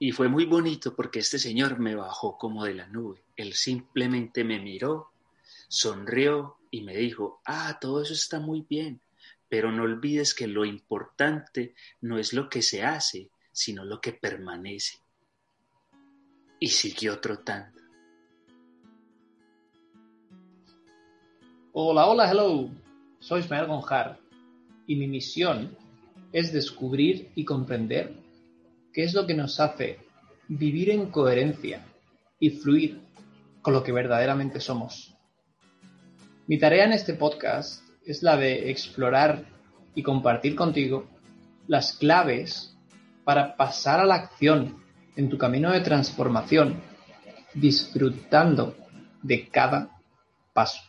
Y fue muy bonito porque este señor me bajó como de la nube. Él simplemente me miró, sonrió y me dijo, ah, todo eso está muy bien, pero no olvides que lo importante no es lo que se hace, sino lo que permanece. Y siguió trotando. Hola, hola, hello. Soy Ismael Gonjar y mi misión es descubrir y comprender qué es lo que nos hace vivir en coherencia y fluir con lo que verdaderamente somos. Mi tarea en este podcast es la de explorar y compartir contigo las claves para pasar a la acción en tu camino de transformación, disfrutando de cada paso.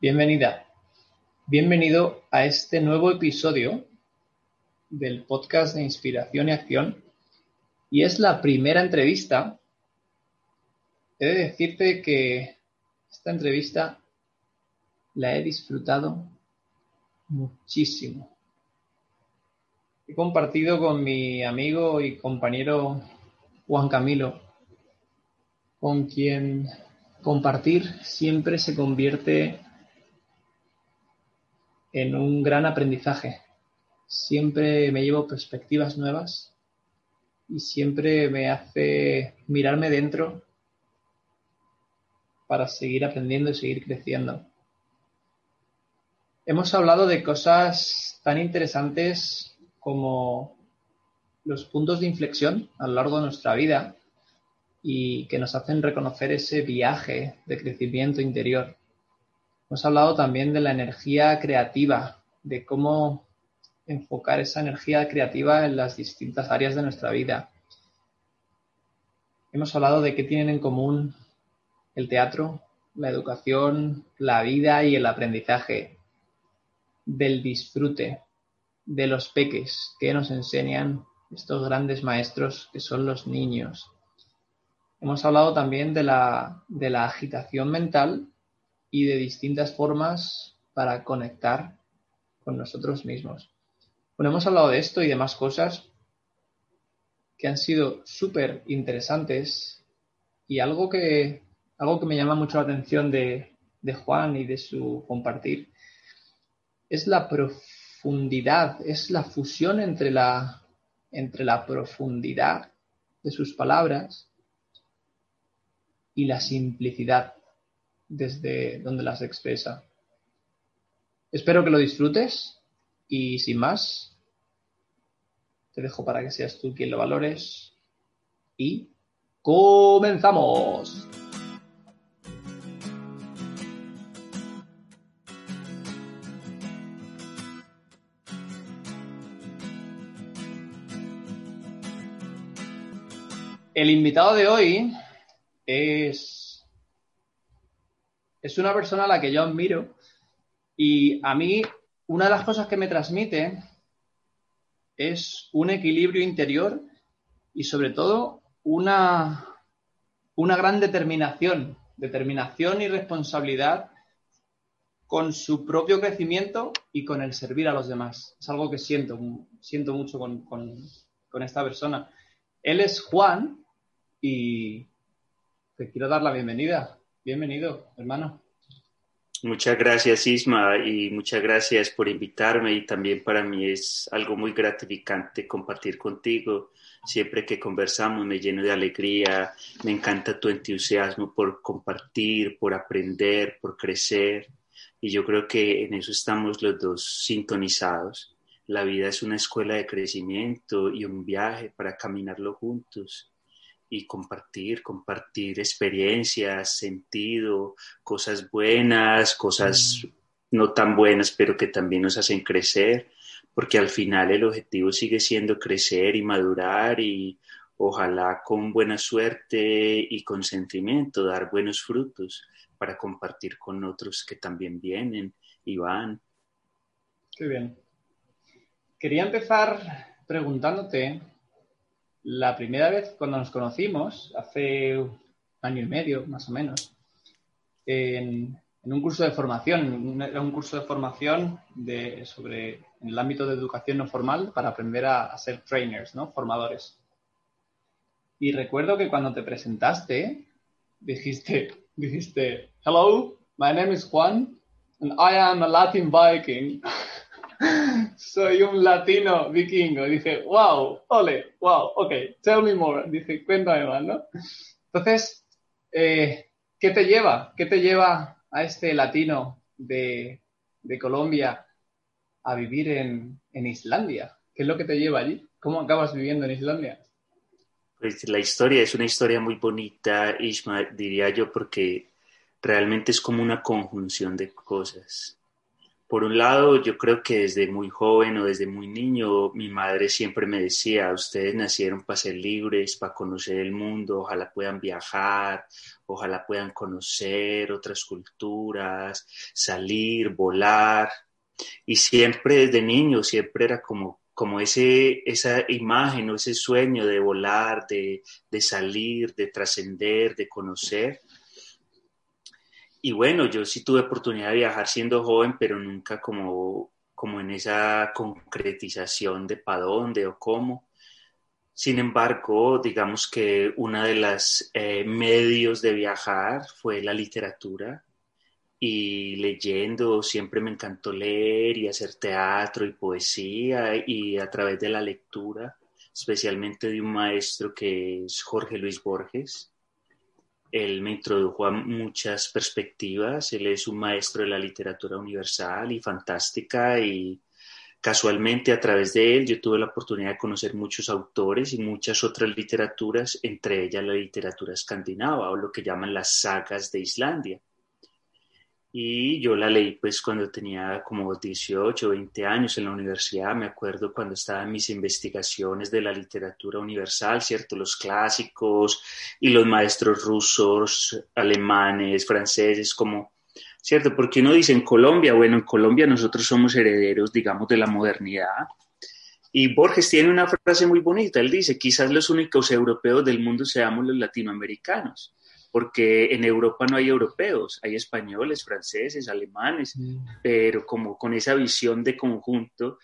Bienvenida, bienvenido a este nuevo episodio del podcast de Inspiración y Acción y es la primera entrevista. He de decirte que esta entrevista la he disfrutado muchísimo. He compartido con mi amigo y compañero Juan Camilo, con quien compartir siempre se convierte en un gran aprendizaje. Siempre me llevo perspectivas nuevas y siempre me hace mirarme dentro para seguir aprendiendo y seguir creciendo. Hemos hablado de cosas tan interesantes como los puntos de inflexión a lo largo de nuestra vida y que nos hacen reconocer ese viaje de crecimiento interior. Hemos hablado también de la energía creativa, de cómo enfocar esa energía creativa en las distintas áreas de nuestra vida. Hemos hablado de qué tienen en común el teatro, la educación, la vida y el aprendizaje, del disfrute, de los peques que nos enseñan estos grandes maestros que son los niños. Hemos hablado también de la, de la agitación mental y de distintas formas para conectar con nosotros mismos. Bueno, hemos hablado de esto y de más cosas que han sido súper interesantes y algo que, algo que me llama mucho la atención de, de Juan y de su compartir es la profundidad, es la fusión entre la, entre la profundidad de sus palabras y la simplicidad desde donde las expresa. Espero que lo disfrutes y sin más, te dejo para que seas tú quien lo valores y comenzamos. El invitado de hoy es es una persona a la que yo admiro y a mí una de las cosas que me transmite es un equilibrio interior y sobre todo una, una gran determinación, determinación y responsabilidad con su propio crecimiento y con el servir a los demás. Es algo que siento, siento mucho con, con esta persona. Él es Juan y te quiero dar la bienvenida. Bienvenido, hermano. Muchas gracias, Isma, y muchas gracias por invitarme. Y también para mí es algo muy gratificante compartir contigo. Siempre que conversamos me lleno de alegría, me encanta tu entusiasmo por compartir, por aprender, por crecer. Y yo creo que en eso estamos los dos sintonizados. La vida es una escuela de crecimiento y un viaje para caminarlo juntos y compartir, compartir experiencias, sentido, cosas buenas, cosas no tan buenas, pero que también nos hacen crecer, porque al final el objetivo sigue siendo crecer y madurar y ojalá con buena suerte y consentimiento dar buenos frutos para compartir con otros que también vienen y van. Qué bien. Quería empezar preguntándote, la primera vez cuando nos conocimos, hace un año y medio más o menos, en, un curso de formación, era un curso de formación de, sobre en el ámbito de educación no formal para aprender a, ser trainers, ¿no? Formadores. Y recuerdo que cuando te presentaste, dijiste, dijiste, hello, my name is Juan, and I am a Latin Viking. Soy un latino vikingo. Dice, wow, ole, wow, ok, tell me more. Dice, cuéntame más, ¿no? Entonces, eh, ¿qué te lleva? ¿Qué te lleva a este latino de, Colombia a vivir en, en Islandia? ¿Qué es lo que te lleva allí? ¿Cómo acabas viviendo en Islandia? Pues la historia es una historia muy bonita, Isma, diría yo, porque realmente es como una conjunción de cosas. Por un lado, yo creo que desde muy joven o desde muy niño, mi madre siempre me decía, ustedes nacieron para ser libres, para conocer el mundo, ojalá puedan viajar, ojalá puedan conocer otras culturas, salir, volar. Y siempre desde niño, siempre era como, como ese, esa imagen o ese sueño de volar, de, de salir, de trascender, de conocer y bueno, yo sí tuve oportunidad de viajar siendo joven, pero nunca como, como en esa concretización de para dónde o cómo. Sin embargo, digamos que uno de los eh, medios de viajar fue la literatura y leyendo, siempre me encantó leer y hacer teatro y poesía y a través de la lectura, especialmente de un maestro que es Jorge Luis Borges, él me introdujo a muchas perspectivas, él es un maestro de la literatura universal y fantástica y casualmente a través de él yo tuve la oportunidad de conocer muchos autores y muchas otras literaturas, entre ellas la literatura escandinava o lo que llaman las sagas de Islandia y yo la leí pues cuando tenía como 18 o 20 años en la universidad, me acuerdo cuando estaba en mis investigaciones de la literatura universal, ¿cierto? Los clásicos y los maestros rusos, alemanes, franceses, como, ¿cierto? Porque uno dice en Colombia, bueno, en Colombia nosotros somos herederos, digamos, de la modernidad. Y Borges tiene una frase muy bonita, él dice, quizás los únicos europeos del mundo seamos los latinoamericanos porque en Europa no hay europeos, hay españoles, franceses, alemanes, mm. pero como con esa visión de conjunto,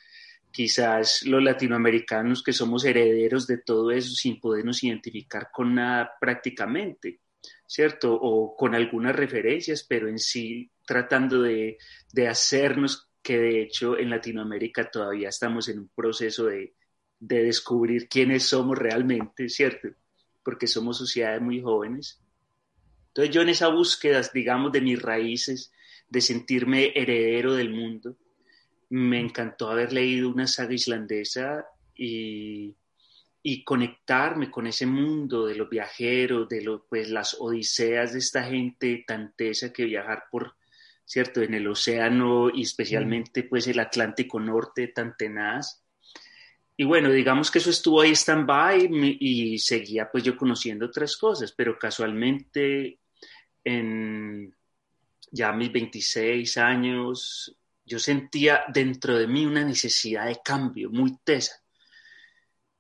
quizás los latinoamericanos que somos herederos de todo eso sin podernos identificar con nada prácticamente, ¿cierto? O con algunas referencias, pero en sí tratando de, de hacernos que de hecho en Latinoamérica todavía estamos en un proceso de, de descubrir quiénes somos realmente, ¿cierto? Porque somos sociedades muy jóvenes entonces yo en esa búsqueda, digamos, de mis raíces, de sentirme heredero del mundo, me encantó haber leído una saga islandesa y, y conectarme con ese mundo de los viajeros, de los, pues, las odiseas de esta gente tan tesa que viajar por, ¿cierto?, en el océano y especialmente pues el Atlántico Norte tan tenaz. Y bueno, digamos que eso estuvo ahí stand-by y, y seguía pues yo conociendo otras cosas, pero casualmente en ya mis 26 años, yo sentía dentro de mí una necesidad de cambio muy tesa,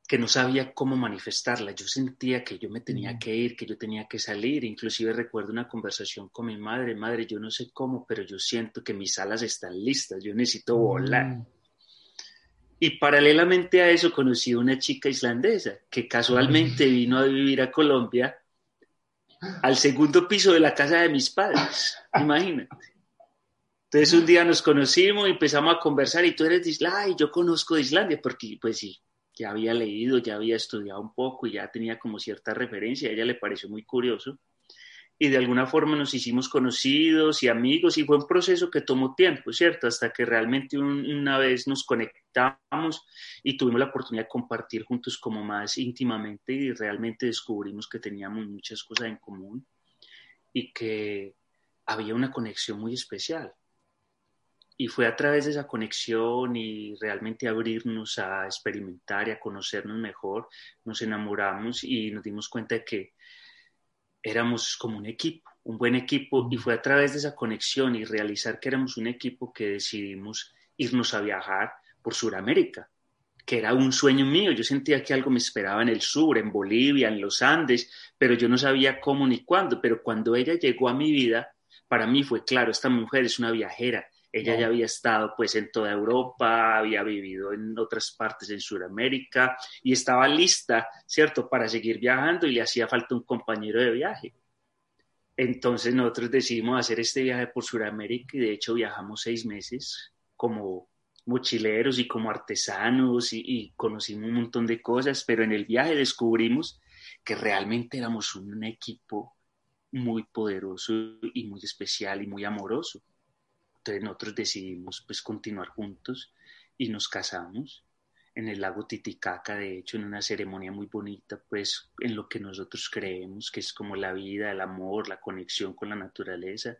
que no sabía cómo manifestarla. Yo sentía que yo me tenía mm. que ir, que yo tenía que salir. Inclusive recuerdo una conversación con mi madre, madre, yo no sé cómo, pero yo siento que mis alas están listas, yo necesito volar. Mm. Y paralelamente a eso conocí a una chica islandesa que casualmente vino a vivir a Colombia al segundo piso de la casa de mis padres, imagínate. Entonces un día nos conocimos y empezamos a conversar y tú eres de Islandia y yo conozco de Islandia porque pues sí, ya había leído, ya había estudiado un poco y ya tenía como cierta referencia, a ella le pareció muy curioso y de alguna forma nos hicimos conocidos y amigos y fue un proceso que tomó tiempo, ¿cierto? Hasta que realmente una vez nos conectamos y tuvimos la oportunidad de compartir juntos como más íntimamente y realmente descubrimos que teníamos muchas cosas en común y que había una conexión muy especial. y fue a través de esa conexión y realmente abrirnos a experimentar y a conocernos mejor, nos enamoramos y nos dimos cuenta de que éramos como un equipo, un buen equipo, y fue a través de esa conexión y realizar que éramos un equipo que decidimos irnos a viajar por Sudamérica, que era un sueño mío. Yo sentía que algo me esperaba en el sur, en Bolivia, en los Andes, pero yo no sabía cómo ni cuándo. Pero cuando ella llegó a mi vida, para mí fue claro, esta mujer es una viajera, ella ya había estado pues en toda Europa, había vivido en otras partes en Sudamérica y estaba lista, ¿cierto?, para seguir viajando y le hacía falta un compañero de viaje. Entonces nosotros decidimos hacer este viaje por Sudamérica y de hecho viajamos seis meses como mochileros y como artesanos y, y conocimos un montón de cosas, pero en el viaje descubrimos que realmente éramos un equipo muy poderoso y muy especial y muy amoroso entonces nosotros decidimos pues continuar juntos y nos casamos en el lago Titicaca, de hecho, en una ceremonia muy bonita, pues en lo que nosotros creemos que es como la vida, el amor, la conexión con la naturaleza.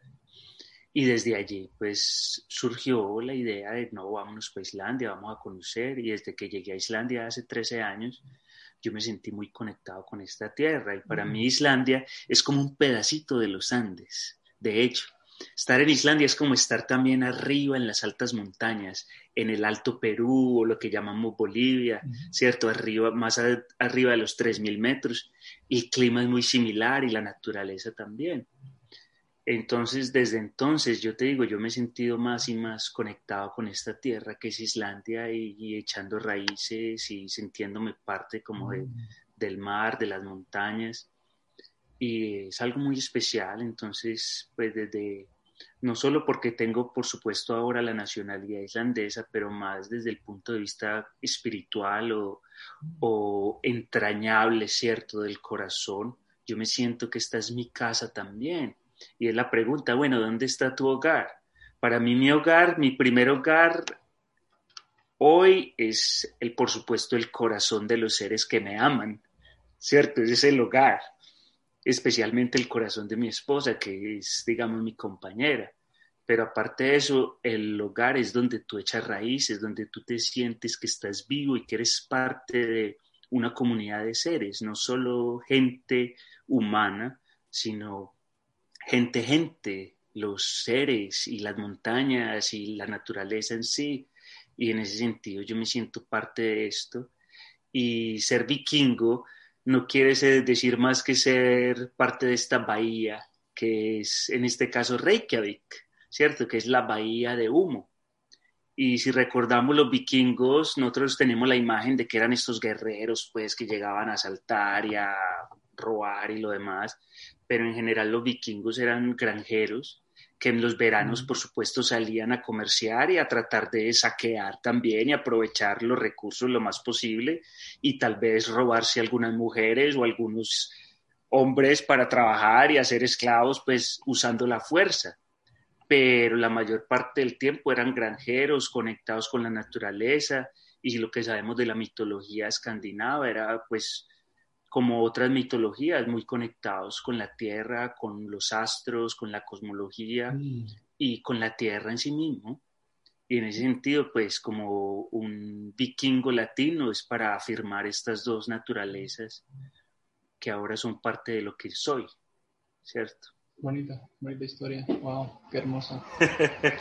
Y desde allí, pues surgió la idea de, no, vámonos para Islandia, vamos a conocer. Y desde que llegué a Islandia hace 13 años, yo me sentí muy conectado con esta tierra. Y para mí Islandia es como un pedacito de los Andes. De hecho, Estar en Islandia es como estar también arriba en las altas montañas, en el Alto Perú o lo que llamamos Bolivia, ¿cierto? Arriba, más arriba de los 3.000 metros. El clima es muy similar y la naturaleza también. Entonces, desde entonces, yo te digo, yo me he sentido más y más conectado con esta tierra que es Islandia y, echando raíces y sintiéndome parte como del mar, de las montañas y es algo muy especial. Entonces, pues desde, no solo porque tengo, por supuesto, ahora la nacionalidad islandesa, pero más desde el punto de vista espiritual o, o entrañable, ¿cierto?, del corazón, yo me siento que esta es mi casa también. Y es la pregunta, bueno, ¿dónde está tu hogar? Para mí mi hogar, mi primer hogar hoy es, el, por supuesto, el corazón de los seres que me aman, ¿cierto? Es el hogar especialmente el corazón de mi esposa, que es, digamos, mi compañera. Pero aparte de eso, el hogar es donde tú echas raíces, donde tú te sientes que estás vivo y que eres parte de una comunidad de seres, no solo gente humana, sino gente, gente, los seres y las montañas y la naturaleza en sí. Y en ese sentido yo me siento parte de esto. Y ser vikingo no quiere decir más que ser parte de esta bahía, que es en este caso Reykjavik, ¿cierto? Que es la bahía de humo. Y si recordamos los vikingos, nosotros tenemos la imagen de que eran estos guerreros, pues, que llegaban a saltar y a robar y lo demás, pero en general los vikingos eran granjeros que en los veranos, por supuesto, salían a comerciar y a tratar de saquear también y aprovechar los recursos lo más posible y tal vez robarse algunas mujeres o algunos hombres para trabajar y hacer esclavos, pues usando la fuerza. Pero la mayor parte del tiempo eran granjeros conectados con la naturaleza y lo que sabemos de la mitología escandinava era pues como otras mitologías, muy conectados con la Tierra, con los astros, con la cosmología mm. y con la Tierra en sí mismo. Y en ese sentido, pues como un vikingo latino es para afirmar estas dos naturalezas que ahora son parte de lo que soy, ¿cierto? Bonita, bonita historia. Wow, qué hermosa.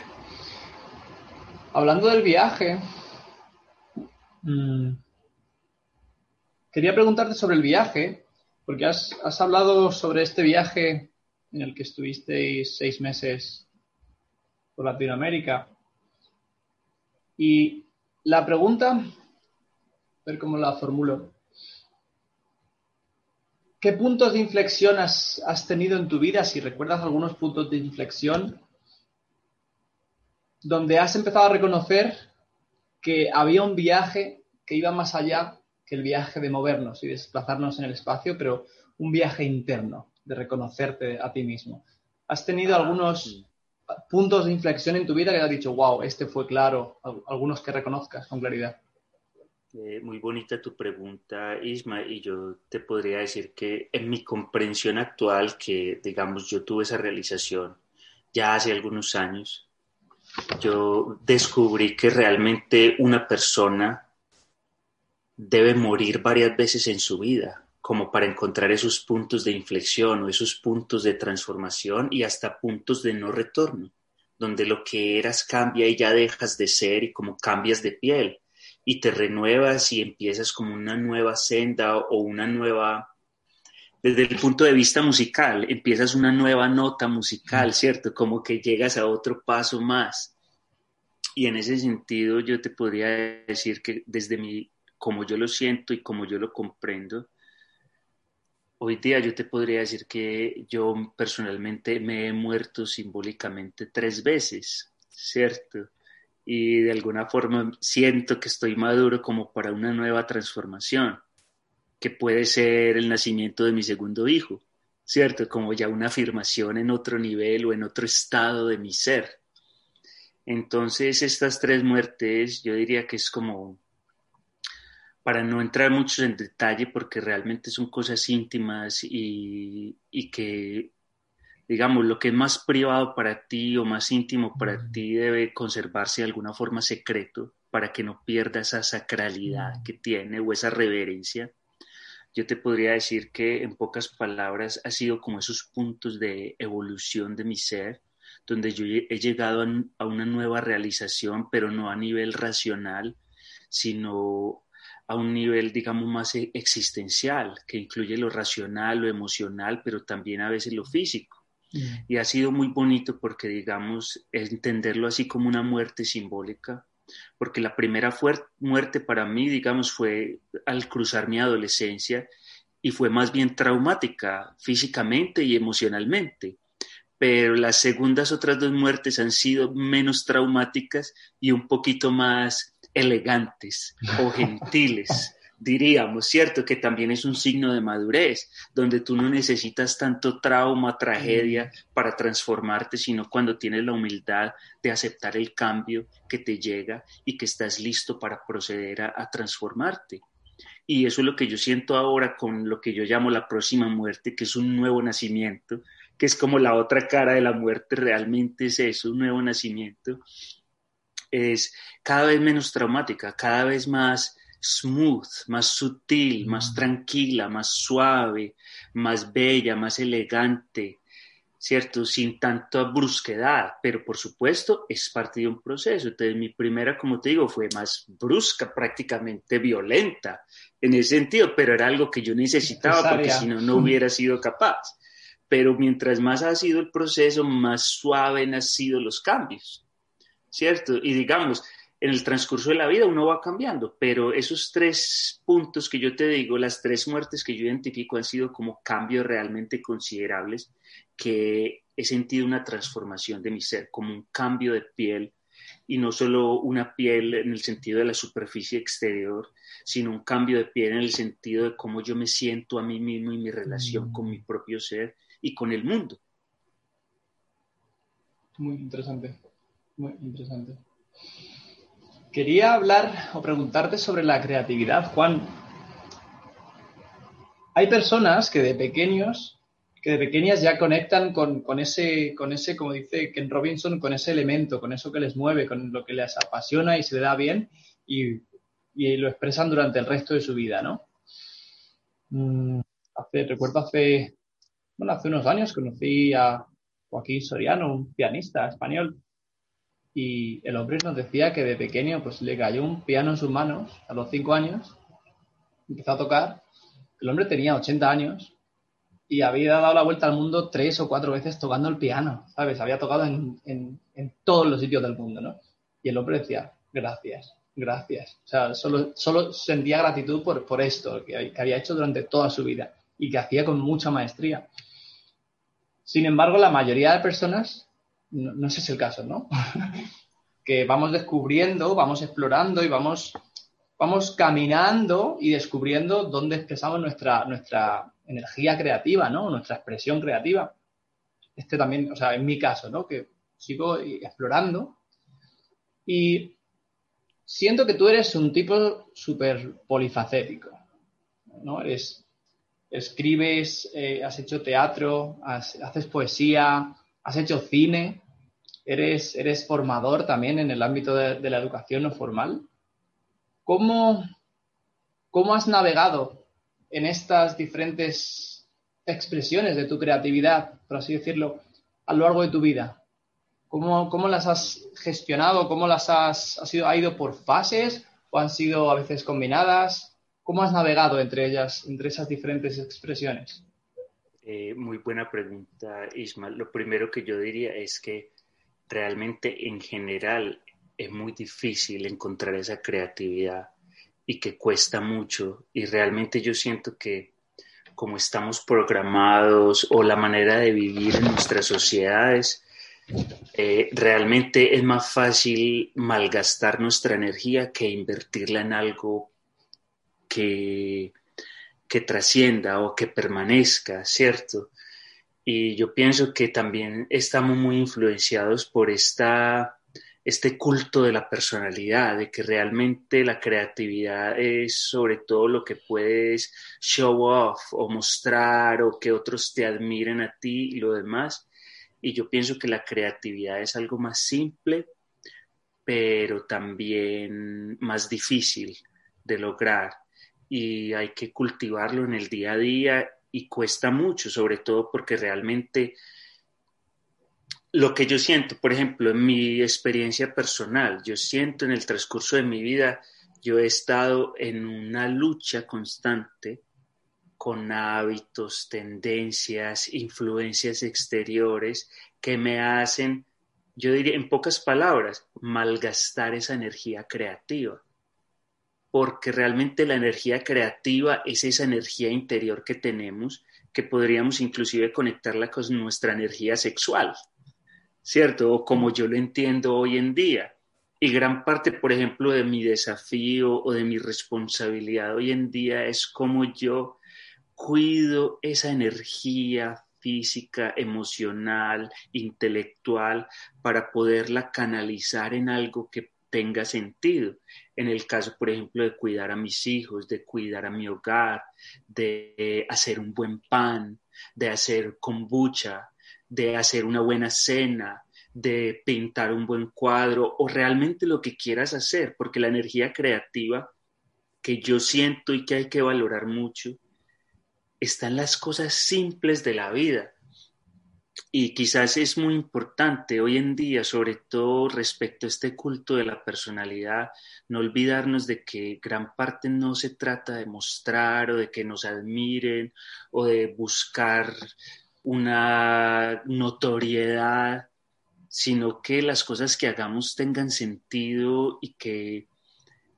Hablando del viaje, mm, Quería preguntarte sobre el viaje, porque has, hablado sobre este viaje en el que estuvisteis seis meses por Latinoamérica. Y la pregunta, a ver cómo la formulo. ¿Qué puntos de inflexión has, has, tenido en tu vida? Si recuerdas algunos puntos de inflexión donde has empezado a reconocer que había un viaje que iba más allá el viaje de movernos y desplazarnos en el espacio, pero un viaje interno, de reconocerte a ti mismo. ¿Has tenido algunos puntos de inflexión en tu vida que has dicho, wow, este fue claro, algunos que reconozcas con claridad? Eh, muy bonita tu pregunta, Isma, y yo te podría decir que en mi comprensión actual, que digamos yo tuve esa realización ya hace algunos años, yo descubrí que realmente una persona debe morir varias veces en su vida, como para encontrar esos puntos de inflexión o esos puntos de transformación y hasta puntos de no retorno, donde lo que eras cambia y ya dejas de ser y como cambias de piel y te renuevas y empiezas como una nueva senda o una nueva desde el punto de vista musical, empiezas una nueva nota musical, ¿cierto? Como que llegas a otro paso más. Y en ese sentido yo te podría decir que desde mi, como yo lo siento y como yo lo comprendo, hoy día yo te podría decir que yo personalmente me he muerto simbólicamente tres veces, ¿cierto? Y de alguna forma siento que estoy maduro como para una nueva transformación que puede ser el nacimiento de mi segundo hijo, ¿cierto? Como ya una afirmación en otro nivel o en otro estado de mi ser. Entonces, estas tres muertes, yo diría que es como, para no entrar mucho en detalle, porque realmente son cosas íntimas y, y que, digamos, lo que es más privado para ti o más íntimo para ti debe conservarse de alguna forma secreto para que no pierda esa sacralidad que tiene o esa reverencia. Yo te podría decir que en pocas palabras ha sido como esos puntos de evolución de mi ser, donde yo he llegado a una nueva realización, pero no a nivel racional, sino a un nivel, digamos, más e-, existencial, que incluye lo racional, lo emocional, pero también a veces lo físico. Mm. Y ha sido muy bonito porque, digamos, entenderlo así como una muerte simbólica, porque la primera muerte para mí, digamos, fue al cruzar mi adolescencia y fue más bien traumática físicamente y emocionalmente. Pero las segundas otras dos muertes han sido menos traumáticas y un poquito más elegantes o gentiles diríamos, ¿cierto? Que también es un signo de madurez, donde tú no necesitas tanto trauma, tragedia para transformarte, sino cuando tienes la humildad de aceptar el cambio que te llega y que estás listo para proceder a, transformarte. Y eso es lo que yo siento ahora con lo que yo llamo la próxima muerte, que es un nuevo nacimiento, que es como la otra cara de la muerte, realmente es eso, un nuevo nacimiento. Es cada vez menos traumática, cada vez más smooth, más sutil, más mm. tranquila, más suave, más bella, más elegante, ¿cierto? Sin tanta brusquedad, pero por supuesto es parte de un proceso. Entonces mi primera, como te digo, fue más brusca, prácticamente violenta en ese sentido, pero era algo que yo necesitaba porque si no, no hubiera sido capaz. Pero mientras más ha sido el proceso, más suave han sido los cambios, ¿cierto? Y digamos, en el transcurso de la vida uno va cambiando, pero esos tres puntos que yo te digo, las tres muertes que yo identifico han sido como cambios realmente considerables que he sentido una transformación de mi ser, como un cambio de piel y no solo una piel en el sentido de la superficie exterior, sino un cambio de piel en el sentido de cómo yo me siento a mí mismo y mi relación con mi propio ser y con el mundo. Muy interesante, muy interesante. Quería hablar o preguntarte sobre la creatividad, Juan. Hay personas que de pequeños, que de pequeñas ya conectan con, ese, con ese, como dice Ken Robinson, con ese elemento, con eso que les mueve, con lo que les apasiona y se da bien y, lo expresan durante el resto de su vida, ¿no? Mm, hace, recuerdo hace, bueno, hace unos años conocí a Joaquín Soriano, un pianista español, y el hombre nos decía que de pequeño pues le cayó un piano en sus manos a los cinco años, empezó a tocar, el hombre tenía 80 años y había dado la vuelta al mundo tres o cuatro veces tocando el piano, ¿sabes? Había tocado en, en, todos los sitios del mundo, ¿no? Y el hombre decía, gracias, gracias. O sea, solo, solo sentía gratitud por, por esto que, que había hecho durante toda su vida y que hacía con mucha maestría. Sin embargo, la mayoría de personas no, sé si es el caso, ¿no? que vamos descubriendo, vamos explorando y vamos, vamos caminando y descubriendo dónde expresamos nuestra, nuestra energía creativa, ¿no? Nuestra expresión creativa. Este también, o sea, en mi caso, ¿no? Que sigo explorando y siento que tú eres un tipo súper polifacético, ¿no? Eres, escribes, eh, has hecho teatro, haces poesía, has hecho cine, eres, eres formador también en el ámbito de, la educación no formal. ¿Cómo, ¿Cómo has navegado en estas diferentes expresiones de tu creatividad, por así decirlo, a lo largo de tu vida? ¿Cómo, cómo las has gestionado? ¿Cómo las has, has ido, ha ido por fases o han sido a veces combinadas? ¿Cómo has navegado entre ellas, entre esas diferentes expresiones? Eh, muy buena pregunta, Ismael. Lo primero que yo diría es que realmente en general es muy difícil encontrar esa creatividad y que cuesta mucho. Y realmente yo siento que como estamos programados o la manera de vivir en nuestras sociedades, eh, realmente es más fácil malgastar nuestra energía que invertirla en algo que que trascienda o que permanezca, ¿cierto? Y yo pienso que también estamos muy influenciados por esta, este culto de la personalidad, de que realmente la creatividad es sobre todo lo que puedes show off o mostrar o que otros te admiren a ti y lo demás. Y yo pienso que la creatividad es algo más simple, pero también más difícil de lograr y hay que cultivarlo en el día a día y cuesta mucho, sobre todo porque realmente lo que yo siento, por ejemplo, en mi experiencia personal, yo siento en el transcurso de mi vida, yo he estado en una lucha constante con hábitos, tendencias, influencias exteriores que me hacen, yo diría en pocas palabras, malgastar esa energía creativa porque realmente la energía creativa es esa energía interior que tenemos, que podríamos inclusive conectarla con nuestra energía sexual, ¿cierto? O como yo lo entiendo hoy en día. Y gran parte, por ejemplo, de mi desafío o de mi responsabilidad hoy en día es cómo yo cuido esa energía física, emocional, intelectual, para poderla canalizar en algo que tenga sentido. En el caso, por ejemplo, de cuidar a mis hijos, de cuidar a mi hogar, de hacer un buen pan, de hacer kombucha, de hacer una buena cena, de pintar un buen cuadro o realmente lo que quieras hacer, porque la energía creativa que yo siento y que hay que valorar mucho está en las cosas simples de la vida y quizás es muy importante hoy en día, sobre todo respecto a este culto de la personalidad, no olvidarnos de que gran parte no se trata de mostrar o de que nos admiren o de buscar una notoriedad, sino que las cosas que hagamos tengan sentido y que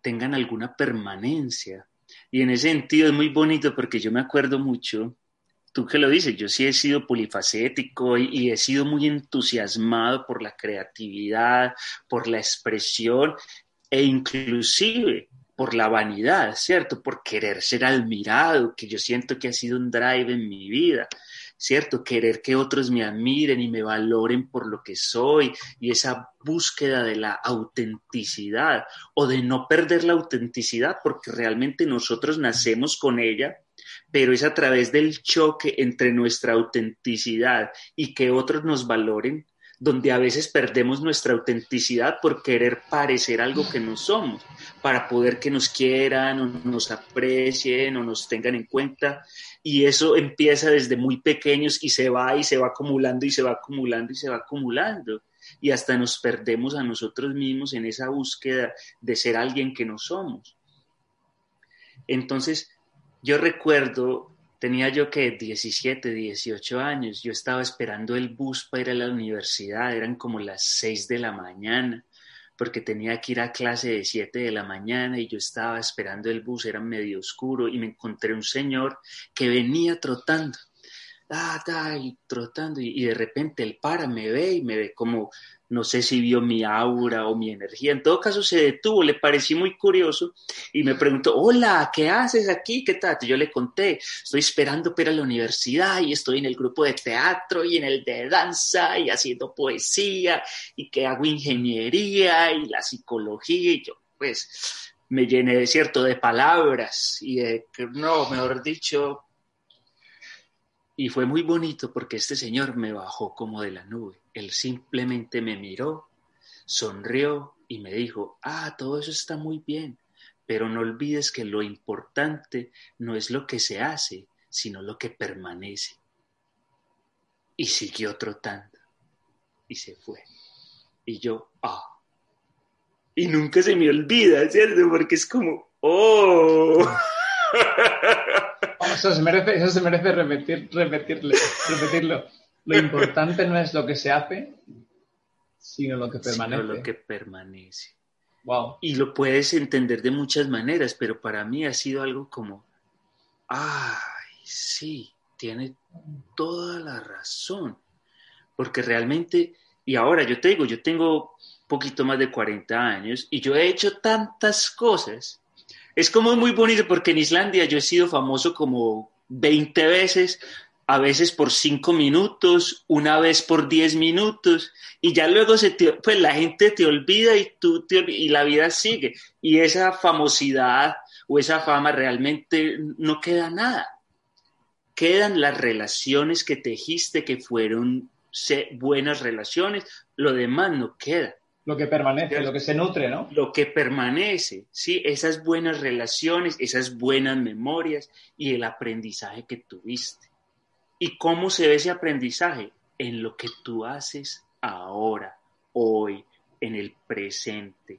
tengan alguna permanencia. Y en ese sentido es muy bonito porque yo me acuerdo mucho tú que lo dices, yo sí he sido polifacético y, he sido muy entusiasmado por la creatividad, por la expresión e inclusive por la vanidad, ¿cierto? Por querer ser admirado, que yo siento que ha sido un drive en mi vida, ¿cierto? Querer que otros me admiren y me valoren por lo que soy y esa búsqueda de la autenticidad o de no perder la autenticidad porque realmente nosotros nacemos con ella pero es a través del choque entre nuestra autenticidad y que otros nos valoren, donde a veces perdemos nuestra autenticidad por querer parecer algo que no somos, para poder que nos quieran o nos aprecien o nos tengan en cuenta. Y eso empieza desde muy pequeños y se va y se va acumulando y se va acumulando y se va acumulando. Y hasta nos perdemos a nosotros mismos en esa búsqueda de ser alguien que no somos. Entonces, yo recuerdo, tenía yo que 17, 18 años, yo estaba esperando el bus para ir a la universidad, eran como las 6 de la mañana, porque tenía que ir a clase de 7 de la mañana y yo estaba esperando el bus, era medio oscuro y me encontré un señor que venía trotando. Y trotando y, de repente él para, me ve y me ve como no sé si vio mi aura o mi energía, en todo caso se detuvo, le parecí muy curioso y me preguntó, hola, ¿qué haces aquí? ¿Qué tal? yo le conté, estoy esperando para la universidad y estoy en el grupo de teatro y en el de danza y haciendo poesía y que hago ingeniería y la psicología y yo pues me llené de cierto, de, cierto, de palabras y de, no, mejor dicho, Y fue muy bonito porque este señor me bajó como de la nube. Él simplemente me miró, sonrió y me dijo, ah, todo eso está muy bien, pero no olvides que lo importante no es lo que se hace, sino lo que permanece. Y siguió trotando y se fue. Y yo, ah. Y nunca se me olvida, ¿cierto? Porque es como, oh. Eso se merece, eso se merece repetir, repetirle, repetirlo. Lo importante no es lo que se hace, sino lo que permanece. Sino lo que permanece. Wow. Y lo puedes entender de muchas maneras, pero para mí ha sido algo como, ay, sí, tiene toda la razón. Porque realmente, y ahora yo te digo, yo tengo poquito más de 40 años y yo he hecho tantas cosas es como muy bonito porque en Islandia yo he sido famoso como 20 veces, a veces por 5 minutos, una vez por 10 minutos, y ya luego se pues la gente te olvida y, tú y la vida sigue. Y esa famosidad o esa fama realmente no queda nada. Quedan las relaciones que tejiste que fueron buenas relaciones, lo demás no queda. Lo que permanece, lo que se nutre, ¿no? Lo que permanece, sí, esas buenas relaciones, esas buenas memorias y el aprendizaje que tuviste. ¿Y cómo se ve ese aprendizaje? En lo que tú haces ahora, hoy, en el presente.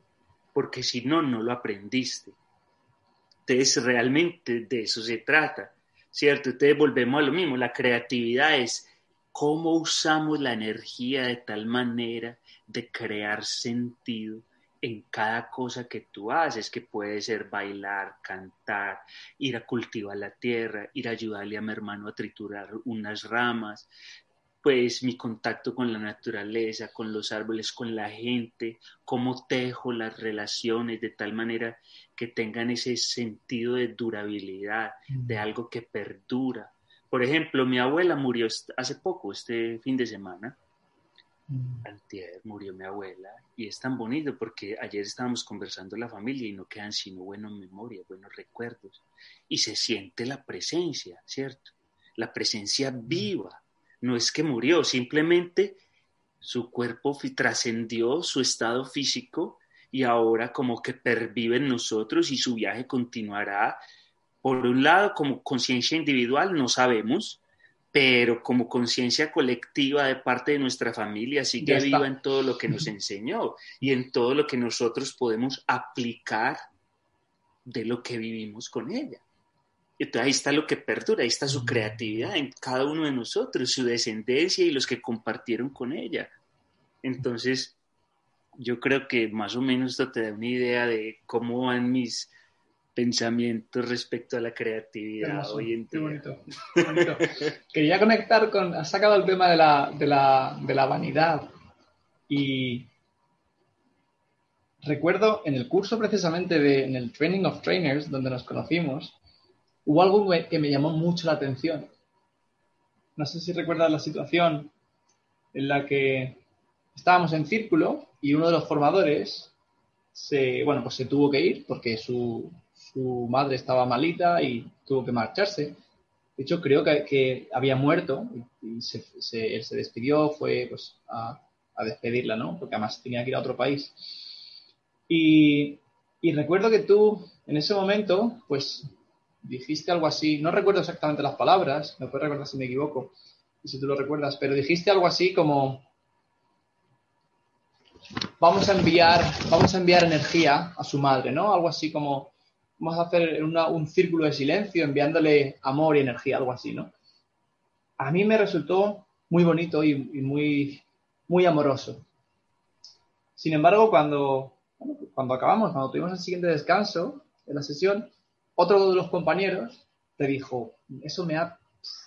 Porque si no, no lo aprendiste. Entonces, realmente de eso se trata, ¿cierto? Entonces, volvemos a lo mismo. La creatividad es cómo usamos la energía de tal manera de crear sentido en cada cosa que tú haces, que puede ser bailar, cantar, ir a cultivar la tierra, ir a ayudarle a mi hermano a triturar unas ramas, pues mi contacto con la naturaleza, con los árboles, con la gente, cómo tejo las relaciones de tal manera que tengan ese sentido de durabilidad, de algo que perdura. Por ejemplo, mi abuela murió hace poco, este fin de semana, Mm. Antier murió mi abuela y es tan bonito porque ayer estábamos conversando la familia y no quedan sino buenas memorias, buenos recuerdos y se siente la presencia, ¿cierto? La presencia mm. viva. No es que murió, simplemente su cuerpo trascendió su estado físico y ahora como que pervive en nosotros y su viaje continuará. Por un lado, como conciencia individual, no sabemos, pero como conciencia colectiva de parte de nuestra familia sigue viva en todo lo que nos enseñó y en todo lo que nosotros podemos aplicar de lo que vivimos con ella. Entonces ahí está lo que perdura, ahí está su mm. creatividad en cada uno de nosotros, su descendencia y los que compartieron con ella. Entonces, yo creo que más o menos esto te da una idea de cómo van mis pensamientos respecto a la creatividad hoy en día. bonito, Quería conectar con, has sacado el tema de la, de la, de la vanidad y recuerdo en el curso precisamente de, en el Training of Trainers, donde nos conocimos, hubo algo que me llamó mucho la atención. No sé si recuerdas la situación en la que estábamos en círculo y uno de los formadores se, bueno, pues se tuvo que ir porque su, su madre estaba malita y tuvo que marcharse. De hecho, creo que, había muerto y él se despidió, fue pues, a, despedirla, ¿no? Porque además tenía que ir a otro país. Y, recuerdo que tú, en ese momento, pues dijiste algo así, no recuerdo exactamente las palabras, me puedes recordar si me equivoco, y si tú lo recuerdas, pero dijiste algo así como, vamos a enviar, vamos a enviar energía a su madre, ¿no? Algo así como, vamos a hacer un círculo de silencio enviándole amor y energía, algo así, ¿no? A mí me resultó muy bonito y, muy, muy amoroso. Sin embargo, cuando, cuando acabamos, cuando tuvimos el siguiente descanso de la sesión, otro de los compañeros te dijo, eso me ha,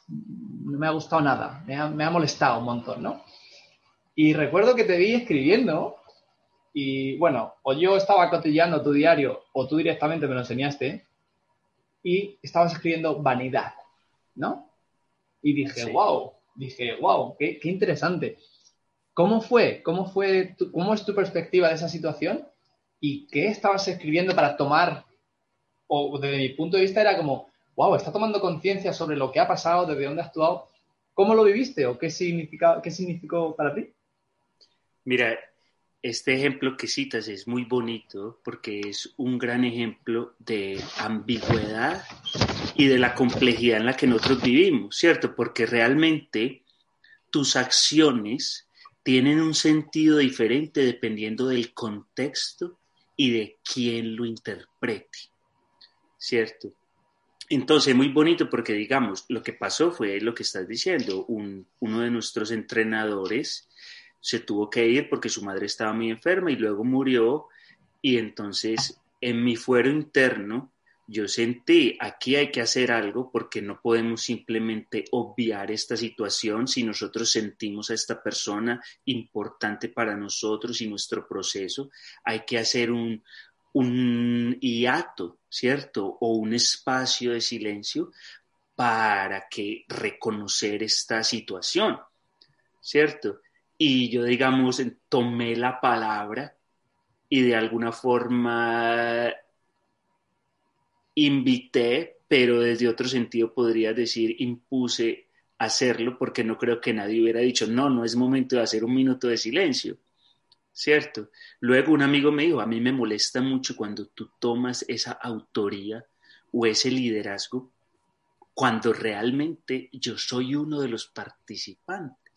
no me ha gustado nada, me ha, me ha molestado un montón, ¿no? Y recuerdo que te vi escribiendo y bueno, o yo estaba cotillando tu diario o tú directamente me lo enseñaste y estabas escribiendo vanidad, ¿no? Y dije, wow, dije, wow, qué, interesante. ¿Cómo fue? ¿Cómo fue? ¿Cómo es tu perspectiva de esa situación? ¿Y qué estabas escribiendo para tomar? O desde mi punto de vista era como, wow, está tomando conciencia sobre lo que ha pasado, desde dónde ha actuado. ¿Cómo lo viviste o qué, significa, qué significó para ti? Mira, este ejemplo que citas es muy bonito porque es un gran ejemplo de ambigüedad y de la complejidad en la que nosotros vivimos, ¿cierto? Porque realmente tus acciones tienen un sentido diferente dependiendo del contexto y de quién lo interprete, ¿cierto? Entonces, muy bonito porque, digamos, lo que pasó fue lo que estás diciendo. uno de nuestros entrenadores se tuvo que ir porque su madre estaba muy enferma y luego murió. Y entonces, en mi fuero interno, yo sentí, aquí hay que hacer algo porque no podemos simplemente obviar esta situación si nosotros sentimos a esta persona importante para nosotros y nuestro proceso. Hay que hacer un, un hiato, ¿cierto? O un espacio de silencio para que reconocer esta situación, ¿cierto? Y yo, digamos, tomé la palabra y de alguna forma invité, pero desde otro sentido podría decir impuse hacerlo porque no creo que nadie hubiera dicho, no, no es momento de hacer un minuto de silencio. ¿cierto? Luego un amigo me dijo, a mí me molesta mucho cuando tú tomas esa autoría o ese liderazgo cuando realmente yo soy uno de los participantes.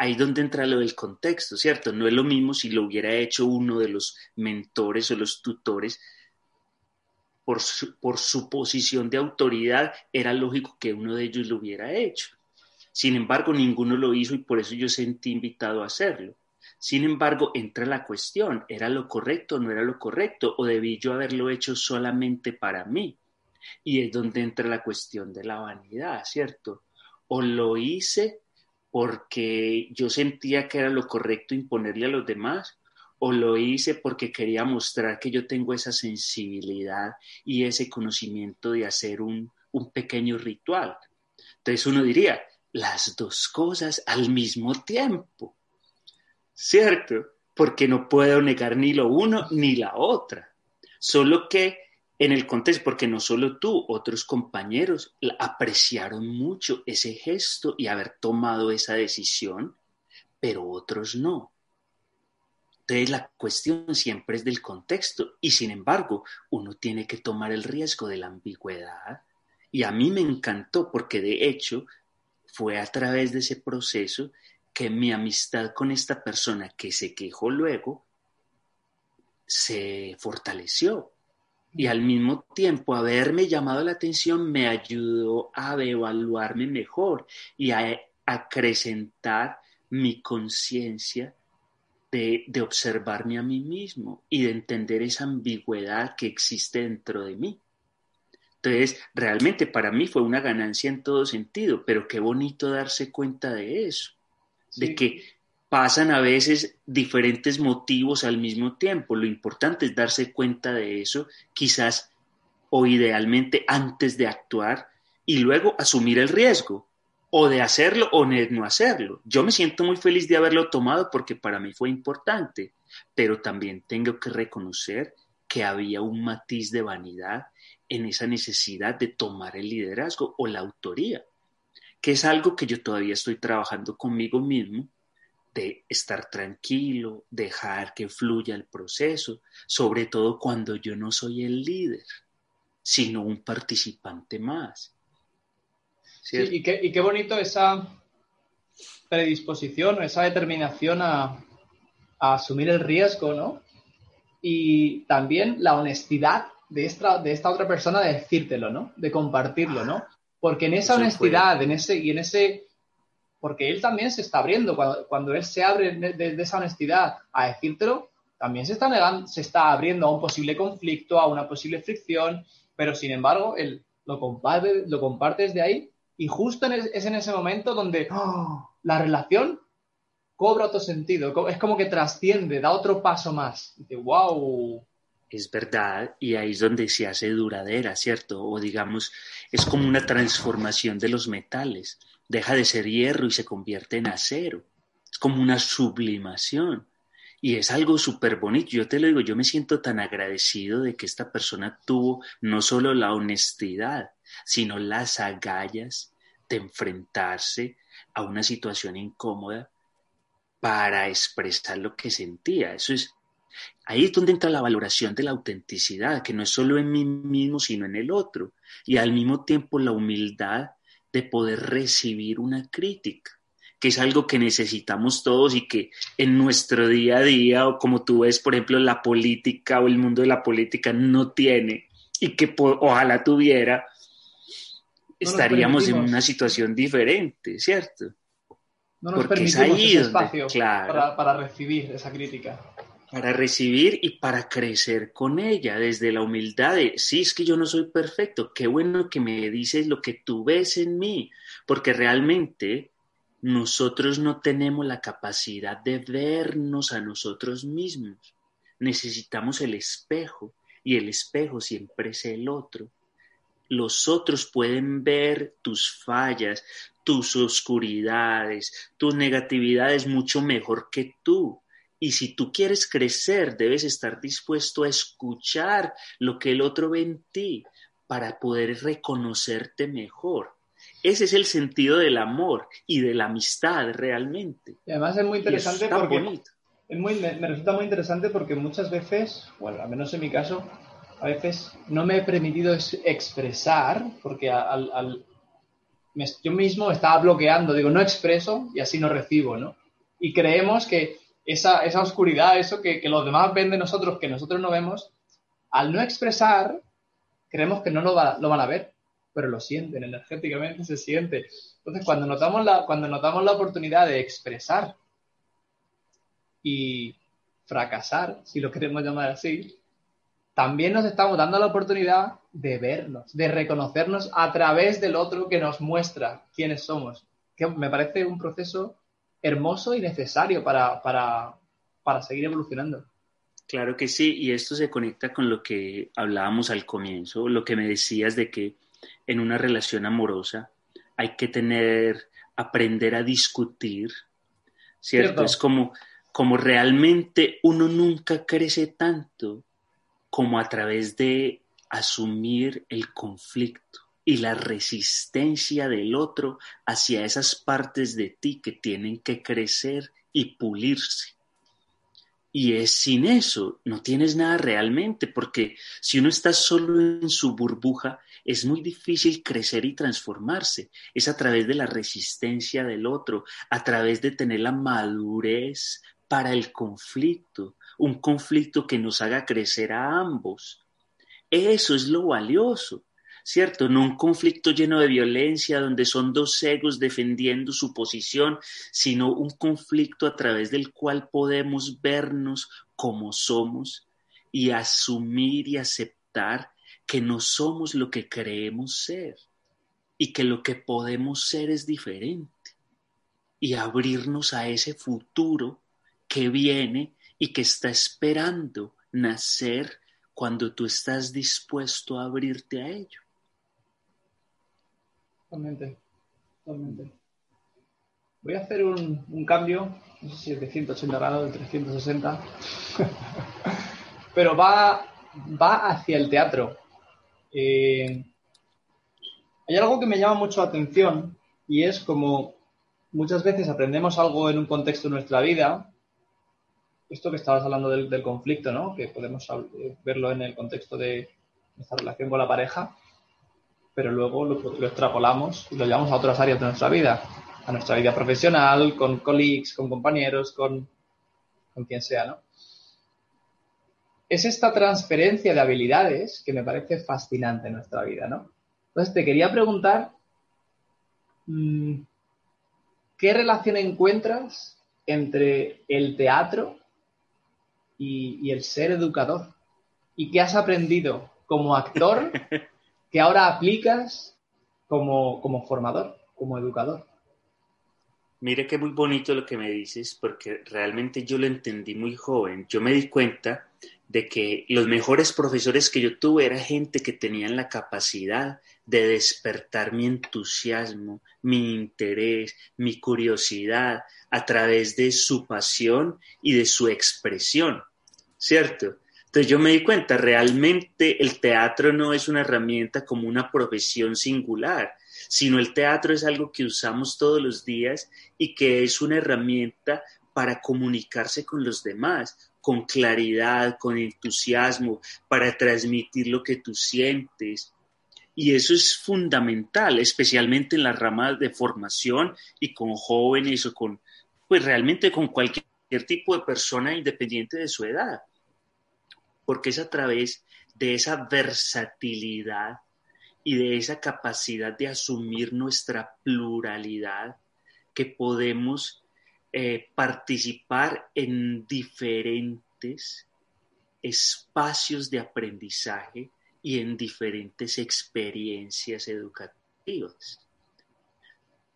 Ahí donde entra lo del contexto, ¿cierto? No es lo mismo si lo hubiera hecho uno de los mentores o los tutores. Por su, por su posición de autoridad, era lógico que uno de ellos lo hubiera hecho. Sin embargo, ninguno lo hizo y por eso yo sentí invitado a hacerlo. Sin embargo, entra la cuestión, ¿era lo correcto o no era lo correcto? ¿O debí yo haberlo hecho solamente para mí? Y es donde entra la cuestión de la vanidad, ¿cierto? O lo hice porque yo sentía que era lo correcto imponerle a los demás, o lo hice porque quería mostrar que yo tengo esa sensibilidad y ese conocimiento de hacer un, un pequeño ritual. Entonces uno diría, las dos cosas al mismo tiempo. ¿cierto? Porque no puedo negar ni lo uno ni la otra. Solo que en el contexto, porque no solo tú, otros compañeros apreciaron mucho ese gesto y haber tomado esa decisión, pero otros no. Entonces la cuestión siempre es del contexto y sin embargo uno tiene que tomar el riesgo de la ambigüedad y a mí me encantó porque de hecho fue a través de ese proceso que mi amistad con esta persona que se quejó luego se fortaleció. Y al mismo tiempo, haberme llamado la atención me ayudó a evaluarme mejor y a acrecentar mi conciencia de, de, observarme a mí mismo y de entender esa ambigüedad que existe dentro de mí. Entonces, realmente para mí fue una ganancia en todo sentido, pero qué bonito darse cuenta de eso de que pasan a veces diferentes motivos al mismo tiempo. Lo importante es darse cuenta de eso, quizás o idealmente antes de actuar y luego asumir el riesgo o de hacerlo o no hacerlo. Yo me siento muy feliz de haberlo tomado porque para mí fue importante, pero también tengo que reconocer que había un matiz de vanidad en esa necesidad de tomar el liderazgo o la autoría que es algo que yo todavía estoy trabajando conmigo mismo, de estar tranquilo, dejar que fluya el proceso, sobre todo cuando yo no soy el líder, sino un participante más. Sí, y, qué, y, qué, bonito esa predisposición o esa determinación a, a, asumir el riesgo, ¿no? Y también la honestidad de esta, de esta otra persona de decírtelo, ¿no? De compartirlo, ¿no? Porque en esa honestidad, en ese, y en ese, porque él también se está abriendo, cuando, cuando él se abre de, esa honestidad a decírtelo, también se está negando, se está abriendo a un posible conflicto, a una posible fricción, pero sin embargo, él lo comparte, lo comparte desde ahí y justo es en ese momento donde ¡oh! la relación cobra otro sentido, es como que trasciende, da otro paso más. Dice, wow, es verdad, y ahí es donde se hace duradera, ¿cierto? O digamos, es como una transformación de los metales. Deja de ser hierro y se convierte en acero. Es como una sublimación. Y es algo súper bonito. Yo te lo digo, yo me siento tan agradecido de que esta persona tuvo no solo la honestidad, sino las agallas de enfrentarse a una situación incómoda para expresar lo que sentía. Eso es, ahí es donde entra la valoración de la autenticidad, que no es solo en mí mismo, sino en el otro. Y al mismo tiempo la humildad de poder recibir una crítica, que es algo que necesitamos todos y que en nuestro día a día, o como tú ves, por ejemplo, la política o el mundo de la política no tiene y que ojalá tuviera, estaríamos en una situación diferente, ¿cierto? No nos Porque permitimos ese espacio para, para recibir esa crítica para recibir y para crecer con ella desde la humildad de, sí, es que yo no soy perfecto, qué bueno que me dices lo que tú ves en mí, porque realmente nosotros no tenemos la capacidad de vernos a nosotros mismos. Necesitamos el espejo y el espejo siempre es el otro. Los otros pueden ver tus fallas, tus oscuridades, tus negatividades mucho mejor que tú. Y si tú quieres crecer, debes estar dispuesto a escuchar lo que el otro ve en ti para poder reconocerte mejor. Ese es el sentido del amor y de la amistad realmente. Y además es muy interesante porque Es muy, me, resulta muy interesante porque muchas veces, bueno, al menos en mi caso, a veces no me he permitido expresar porque al, yo mismo estaba bloqueando, digo, no expreso y así no recibo, ¿no? Y creemos que esa, oscuridad, eso que, que, los demás ven de nosotros, que nosotros no vemos, al no expresar, creemos que no lo, lo van a ver, pero lo sienten, energéticamente se siente. Entonces, cuando notamos la, cuando notamos la oportunidad de expresar y fracasar, si lo queremos llamar así, también nos estamos dando la oportunidad de vernos, de reconocernos a través del otro que nos muestra quiénes somos. Que me parece un proceso hermoso y necesario para, para, para seguir evolucionando. Claro que sí, y esto se conecta con lo que hablábamos al comienzo, lo que me decías de que en una relación amorosa hay que tener, aprender a discutir, ¿cierto? Es como, como realmente uno nunca crece tanto como a través de asumir el conflicto y la resistencia del otro hacia esas partes de ti que tienen que crecer y pulirse. Y es sin eso, no tienes nada realmente, porque si uno está solo en su burbuja, es muy difícil crecer y transformarse. Es a través de la resistencia del otro, a través de tener la madurez para el conflicto, un conflicto que nos haga crecer a ambos. Eso es lo valioso. ¿Cierto? No un conflicto lleno de violencia donde son dos egos defendiendo su posición, sino un conflicto a través del cual podemos vernos como somos y asumir y aceptar que no somos lo que creemos ser y que lo que podemos ser es diferente y abrirnos a ese futuro que viene y que está esperando nacer cuando tú estás dispuesto a abrirte a ello. Totalmente, totalmente. Voy a hacer un, cambio, no sé si es de 180 grados, de 360, pero va, va hacia el teatro. Eh, hay algo que me llama mucho la atención y es como muchas veces aprendemos algo en un contexto de nuestra vida, esto que estabas hablando del, del conflicto, ¿no? que podemos verlo en el contexto de nuestra relación con la pareja, pero luego lo, extrapolamos y lo llevamos a otras áreas de nuestra vida, a nuestra vida profesional, con colleagues, con compañeros, con, con quien sea, ¿no? Es esta transferencia de habilidades que me parece fascinante en nuestra vida, ¿no? Entonces te quería preguntar, mm, ¿qué relación encuentras entre el teatro y, y el ser educador? ¿Y qué has aprendido como actor que ahora aplicas como, como formador, como educador. Mire que muy bonito lo que me dices, porque realmente yo lo entendí muy joven. Yo me di cuenta de que los mejores profesores que yo tuve era gente que tenían la capacidad de despertar mi entusiasmo, mi interés, mi curiosidad a través de su pasión y de su expresión, ¿cierto? Entonces yo me di cuenta, realmente el teatro no es una herramienta como una profesión singular, sino el teatro es algo que usamos todos los días y que es una herramienta para comunicarse con los demás, con claridad, con entusiasmo, para transmitir lo que tú sientes. Y eso es fundamental, especialmente en las ramas de formación y con jóvenes o con, pues realmente con cualquier tipo de persona independiente de su edad. Porque es a través de esa versatilidad y de esa capacidad de asumir nuestra pluralidad que podemos eh, participar en diferentes espacios de aprendizaje y en diferentes experiencias educativas.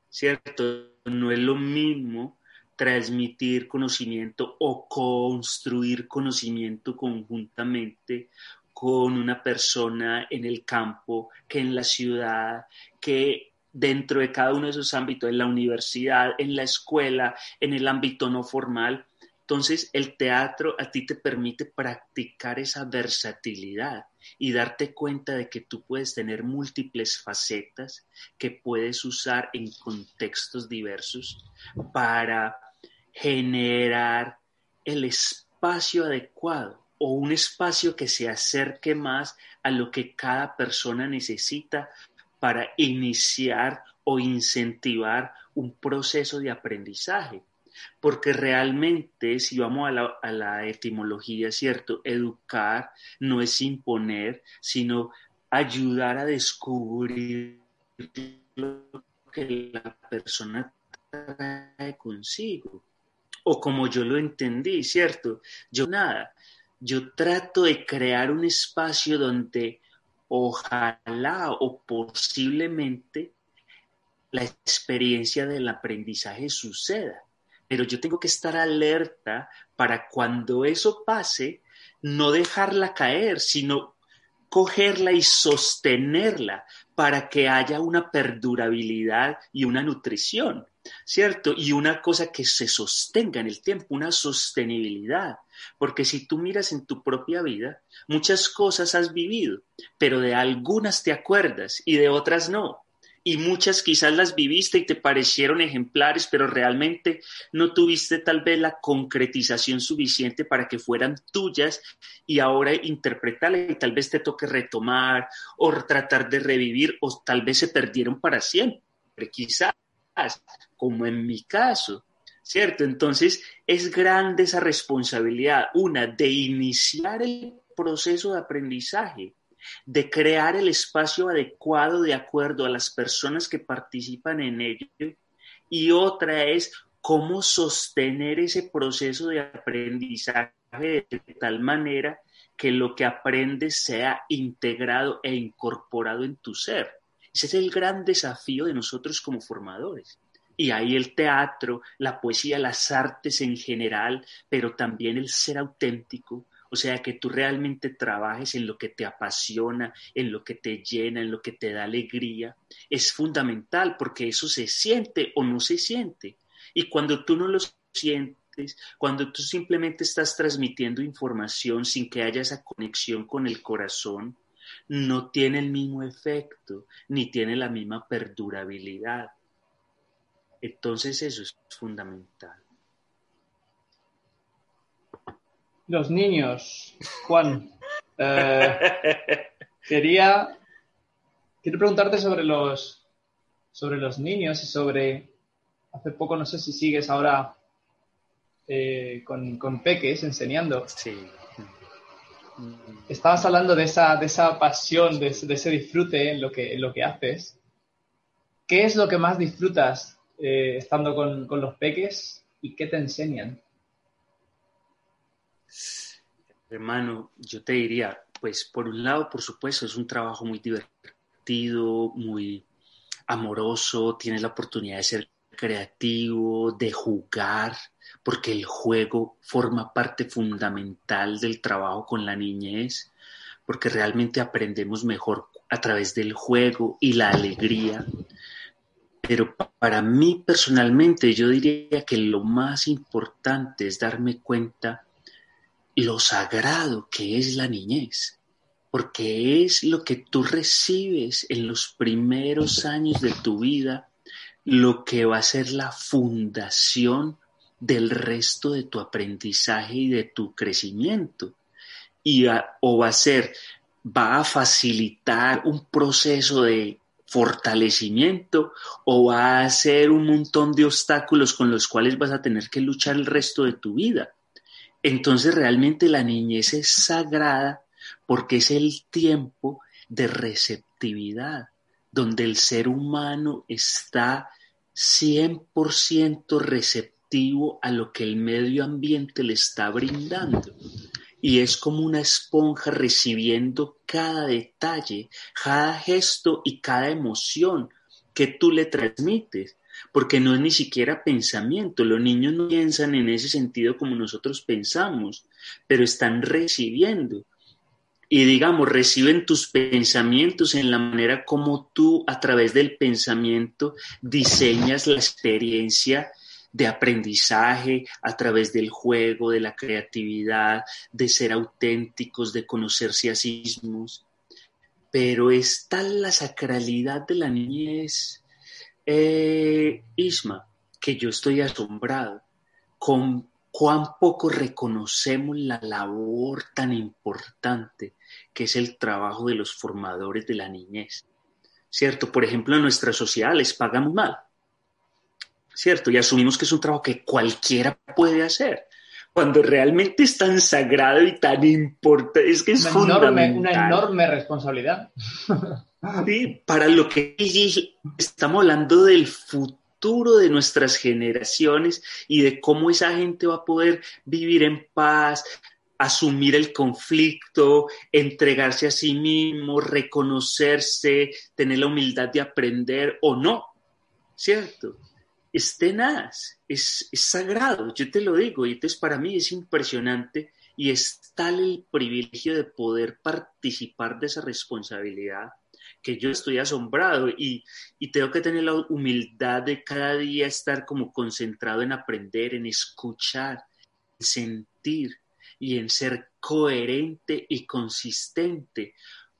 ¿Cierto? No es lo mismo transmitir conocimiento o construir conocimiento conjuntamente con una persona en el campo, que en la ciudad, que dentro de cada uno de esos ámbitos, en la universidad, en la escuela, en el ámbito no formal. Entonces, el teatro a ti te permite practicar esa versatilidad y darte cuenta de que tú puedes tener múltiples facetas que puedes usar en contextos diversos para generar el espacio adecuado o un espacio que se acerque más a lo que cada persona necesita para iniciar o incentivar un proceso de aprendizaje. Porque realmente, si vamos a la, a la etimología, ¿cierto? Educar no es imponer, sino ayudar a descubrir lo que la persona trae consigo. O como yo lo entendí, ¿cierto? Yo nada, yo trato de crear un espacio donde ojalá o posiblemente la experiencia del aprendizaje suceda. Pero yo tengo que estar alerta para cuando eso pase, no dejarla caer, sino cogerla y sostenerla para que haya una perdurabilidad y una nutrición. ¿Cierto? Y una cosa que se sostenga en el tiempo, una sostenibilidad. Porque si tú miras en tu propia vida, muchas cosas has vivido, pero de algunas te acuerdas y de otras no. Y muchas quizás las viviste y te parecieron ejemplares, pero realmente no tuviste tal vez la concretización suficiente para que fueran tuyas y ahora interpretarlas y tal vez te toque retomar o tratar de revivir o tal vez se perdieron para siempre, quizás como en mi caso, ¿cierto? Entonces es grande esa responsabilidad, una, de iniciar el proceso de aprendizaje, de crear el espacio adecuado de acuerdo a las personas que participan en ello, y otra es cómo sostener ese proceso de aprendizaje de tal manera que lo que aprendes sea integrado e incorporado en tu ser. Ese es el gran desafío de nosotros como formadores. Y ahí el teatro, la poesía, las artes en general, pero también el ser auténtico, o sea, que tú realmente trabajes en lo que te apasiona, en lo que te llena, en lo que te da alegría, es fundamental porque eso se siente o no se siente. Y cuando tú no lo sientes, cuando tú simplemente estás transmitiendo información sin que haya esa conexión con el corazón, no tiene el mismo efecto, ni tiene la misma perdurabilidad. Entonces eso es fundamental. Los niños, Juan, eh, quería quiero preguntarte sobre los sobre los niños y sobre hace poco no sé si sigues ahora eh, con, con peques enseñando. Sí. Estabas hablando de esa, de esa pasión, de, ese disfrute en lo, que, en lo que haces. ¿Qué es lo que más disfrutas eh, estando con, con, los peques y qué te enseñan? Hermano, yo te diría, pues por un lado, por supuesto, es un trabajo muy divertido, muy amoroso, tienes la oportunidad de ser creativo, de jugar, porque el juego forma parte fundamental del trabajo con la niñez, porque realmente aprendemos mejor a través del juego y la alegría. Pero para mí personalmente yo diría que lo más importante es darme cuenta lo sagrado que es la niñez, porque es lo que tú recibes en los primeros años de tu vida lo que va a ser la fundación del resto de tu aprendizaje y de tu crecimiento. Y o va a ser, va a facilitar un proceso de fortalecimiento o va a ser un montón de obstáculos con los cuales vas a tener que luchar el resto de tu vida. Entonces realmente la niñez es sagrada porque es el tiempo de receptividad, donde el ser humano está 100% receptivo a lo que el medio ambiente le está brindando. Y es como una esponja recibiendo cada detalle, cada gesto y cada emoción que tú le transmites, porque no es ni siquiera pensamiento. Los niños no piensan en ese sentido como nosotros pensamos, pero están recibiendo y digamos, reciben tus pensamientos en la manera como tú a través del pensamiento diseñas la experiencia de aprendizaje a través del juego, de la creatividad, de ser auténticos, de conocerse a sí mismos. Pero está la sacralidad de la niñez, eh, Isma, que yo estoy asombrado con cuán poco reconocemos la labor tan importante que es el trabajo de los formadores de la niñez. ¿Cierto? Por ejemplo, en nuestra sociedad les pagamos mal. ¿Cierto? Y asumimos que es un trabajo que cualquiera puede hacer. Cuando realmente es tan sagrado y tan importante, es que es una enorme, una enorme responsabilidad. Sí, para lo que estamos hablando del futuro de nuestras generaciones y de cómo esa gente va a poder vivir en paz, asumir el conflicto, entregarse a sí mismo, reconocerse, tener la humildad de aprender o no, ¿cierto? Es tenaz, es, es sagrado, yo te lo digo, y entonces para mí es impresionante y es tal el privilegio de poder participar de esa responsabilidad que yo estoy asombrado y, tengo que tener la humildad de cada día estar como concentrado en aprender, en escuchar, en sentir y en ser coherente y consistente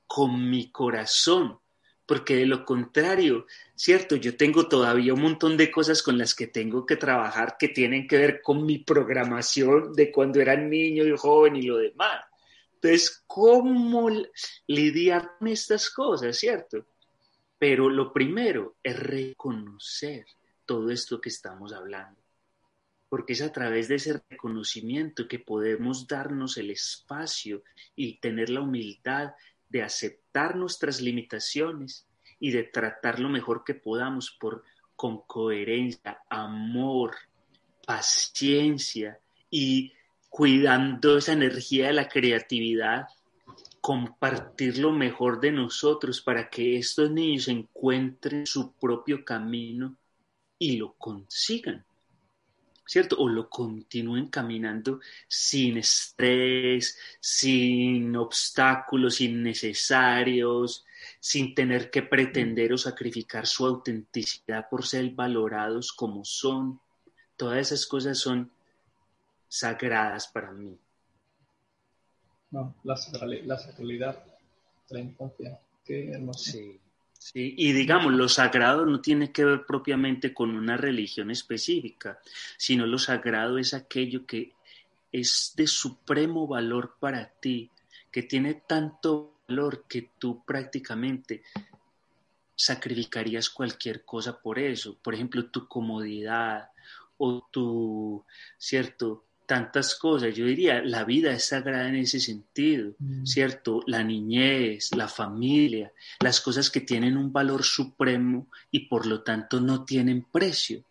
con mi corazón, porque de lo contrario, cierto, yo tengo todavía un montón de cosas con las que tengo que trabajar que tienen que ver con mi programación de cuando era niño y joven y lo demás. Entonces, ¿cómo lidiar con estas cosas, cierto? Pero lo primero es reconocer todo esto que estamos hablando, porque es a través de ese reconocimiento que podemos darnos el espacio y tener la humildad de aceptar nuestras limitaciones y de tratar lo mejor que podamos por, con coherencia, amor, paciencia y cuidando esa energía de la creatividad, compartir lo mejor de nosotros para que estos niños encuentren su propio camino y lo consigan, ¿cierto? O lo continúen caminando sin estrés, sin obstáculos innecesarios, sin tener que pretender o sacrificar su autenticidad por ser valorados como son. Todas esas cosas son sagradas para mí. No, la, sacralidad de la infancia. Qué hermoso. Sí, sí, y digamos, lo sagrado no tiene que ver propiamente con una religión específica, sino lo sagrado es aquello que es de supremo valor para ti, que tiene tanto valor que tú prácticamente sacrificarías cualquier cosa por eso. Por ejemplo, tu comodidad o tu, cierto, tantas cosas. Yo diría, la vida es sagrada en ese sentido, mm. ¿cierto? La niñez, la familia, las cosas que tienen un valor supremo y por lo tanto no tienen precio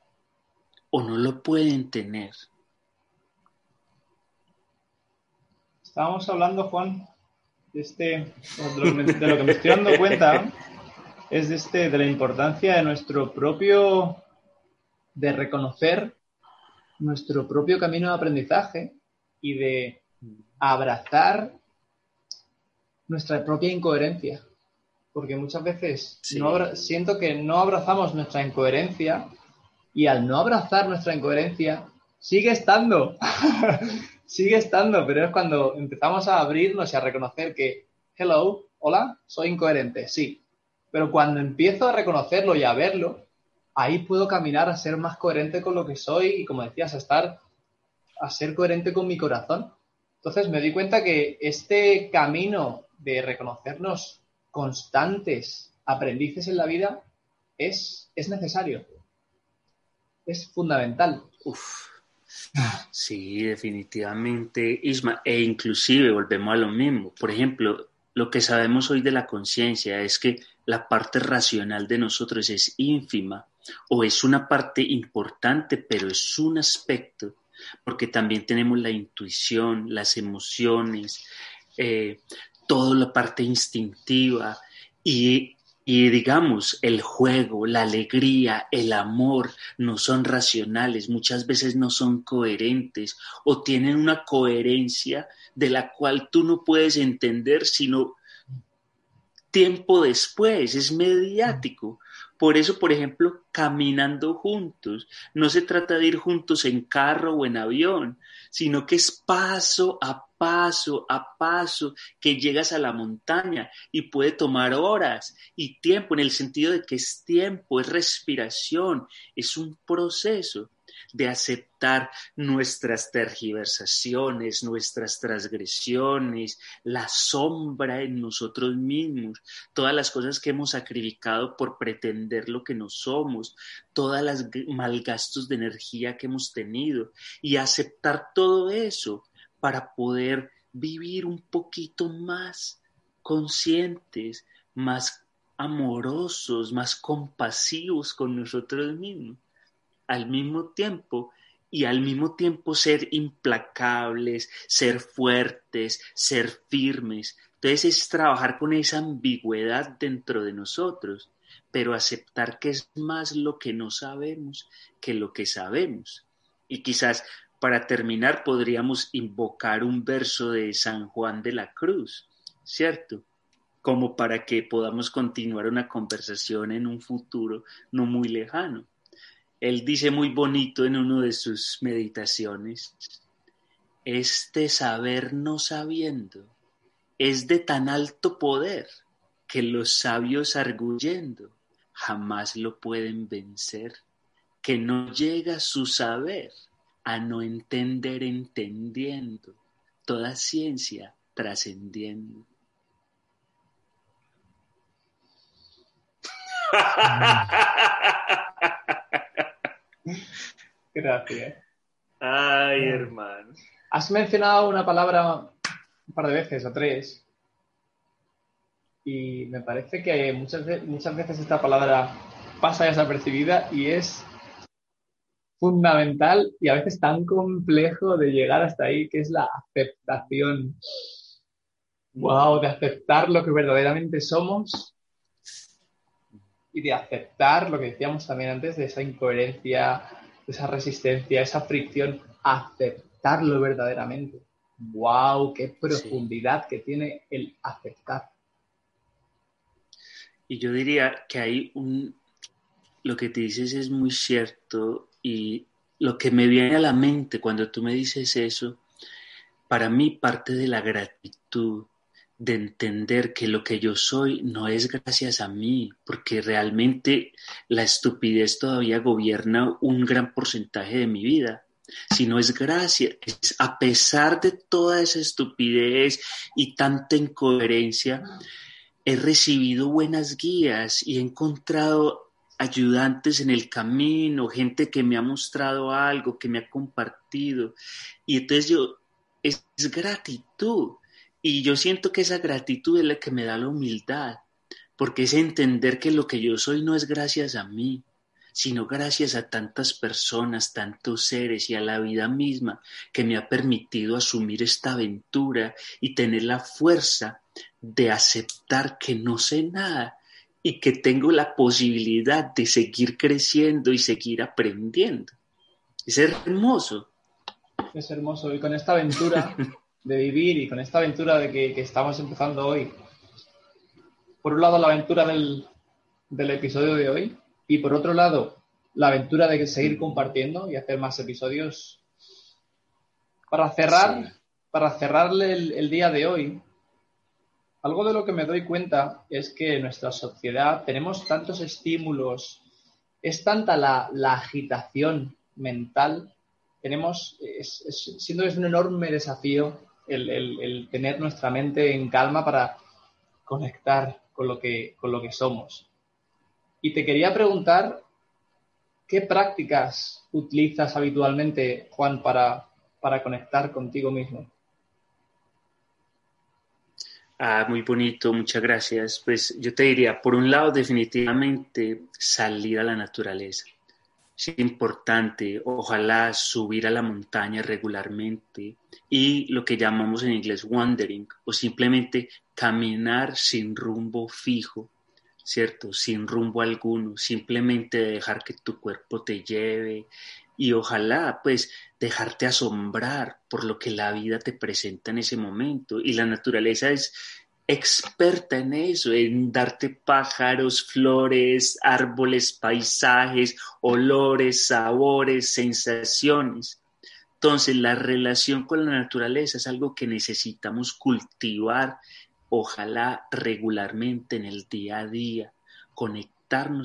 o no lo pueden tener. Estábamos hablando, Juan, de, este, de lo, que me estoy dando cuenta es de, este, de la importancia de nuestro propio, de reconocer nuestro propio camino de aprendizaje y de abrazar nuestra propia incoherencia. Porque muchas veces siento que no abrazamos nuestra incoherencia y al no abrazar nuestra incoherencia sigue estando, sigue estando, pero es cuando empezamos a abrirnos y a reconocer que hello, hola, soy incoherente, sí. Pero cuando empiezo a reconocerlo y a verlo, ahí puedo caminar a ser más coherente con lo que soy y, como decías, a estar, a ser coherente con mi corazón. Entonces me di cuenta que este camino de reconocernos constantes aprendices en la vida es, es necesario. Es fundamental. Uf. Sí, definitivamente, Isma. E inclusive volvemos a lo mismo. Por ejemplo, lo que sabemos hoy de la conciencia es que la parte racional de nosotros es ínfima o es una parte importante, pero es un aspecto, porque también tenemos la intuición, las emociones, eh, toda la parte instintiva y, y digamos, el juego, la alegría, el amor no son racionales, muchas veces no son coherentes o tienen una coherencia de la cual tú no puedes entender sino tiempo después, es mediático. Por eso, por ejemplo, caminando juntos, no se trata de ir juntos en carro o en avión, sino que es paso a paso a paso que llegas a la montaña y puede tomar horas y tiempo en el sentido de que es tiempo, es respiración, es un proceso de aceptar nuestras tergiversaciones, nuestras transgresiones, la sombra en nosotros mismos, todas las cosas que hemos sacrificado por pretender lo que no somos, todas las malgastos de energía que hemos tenido y aceptar todo eso para poder vivir un poquito más conscientes, más amorosos, más compasivos con nosotros mismos al mismo tiempo y al mismo tiempo ser implacables, ser fuertes, ser firmes. Entonces es trabajar con esa ambigüedad dentro de nosotros, pero aceptar que es más lo que no sabemos que lo que sabemos. Y quizás para terminar podríamos invocar un verso de San Juan de la Cruz, ¿cierto? Como para que podamos continuar una conversación en un futuro no muy lejano. Él dice muy bonito en uno de sus meditaciones, este saber no sabiendo es de tan alto poder que los sabios arguyendo jamás lo pueden vencer, que no llega su saber a no entender entendiendo, toda ciencia trascendiendo. Gracias. Ay, hermano. Has mencionado una palabra un par de veces o tres. Y me parece que muchas, muchas veces esta palabra pasa desapercibida y es fundamental y a veces tan complejo de llegar hasta ahí, que es la aceptación. Wow, de aceptar lo que verdaderamente somos y de aceptar lo que decíamos también antes de esa incoherencia, de esa resistencia, esa fricción, aceptarlo verdaderamente. ¡Wow! ¡Qué profundidad que tiene el aceptar! Y yo diría que hay un. Lo que te dices es muy cierto y lo que me viene a la mente cuando tú me dices eso, para mí parte de la gratitud de entender que lo que yo soy no es gracias a mí, porque realmente la estupidez todavía gobierna un gran porcentaje de mi vida, sino es gracias, es a pesar de toda esa estupidez y tanta incoherencia, he recibido buenas guías y he encontrado ayudantes en el camino, gente que me ha mostrado algo, que me ha compartido. Y entonces yo, es gratitud y yo siento que esa gratitud es la que me da la humildad, porque es entender que lo que yo soy no es gracias a mí, sino gracias a tantas personas, tantos seres y a la vida misma que me ha permitido asumir esta aventura y tener la fuerza de aceptar que no sé nada y que tengo la posibilidad de seguir creciendo y seguir aprendiendo. Es hermoso. Es hermoso. Y con esta aventura de vivir y con esta aventura de que, estamos empezando hoy. Por un lado, la aventura del, episodio de hoy y por otro lado, la aventura de seguir compartiendo y hacer más episodios. Para cerrar, para cerrarle el, día de hoy, algo de lo que me doy cuenta es que en nuestra sociedad tenemos tantos estímulos, es tanta la, agitación mental, tenemos, siendo es un enorme desafío el, tener nuestra mente en calma para conectar con lo que, con lo que somos. Y te quería preguntar, ¿qué prácticas utilizas habitualmente, Juan, para, para conectar contigo mismo? Ah, muy bonito, muchas gracias. Pues yo te diría, por un lado, definitivamente salir a la naturaleza. Es importante, ojalá subir a la montaña regularmente y lo que llamamos en inglés wandering o simplemente caminar sin rumbo fijo, ¿cierto? Sin rumbo alguno, simplemente dejar que tu cuerpo te lleve y ojalá pues dejarte asombrar por lo que la vida te presenta en ese momento y la naturaleza es experta en eso, en darte pájaros, flores, árboles, paisajes, olores, sabores, sensaciones. Entonces, la relación con la naturaleza es algo que necesitamos cultivar, ojalá regularmente en el día a día, conectar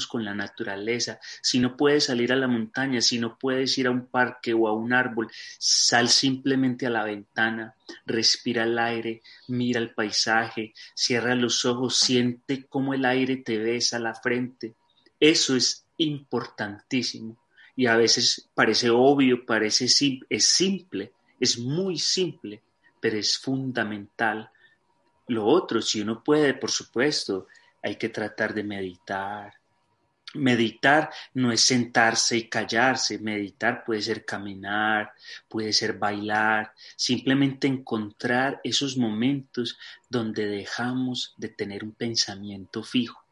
con la naturaleza. Si no puedes salir a la montaña, si no puedes ir a un parque o a un árbol, sal simplemente a la ventana, respira el aire, mira el paisaje, cierra los ojos, siente cómo el aire te besa la frente. Eso es importantísimo y a veces parece obvio, parece es simple, es muy simple, pero es fundamental. Lo otro, si uno puede, por supuesto, hay que tratar de meditar. Meditar no es sentarse y callarse, meditar puede ser caminar, puede ser bailar, simplemente encontrar esos momentos donde dejamos de tener un pensamiento fijo.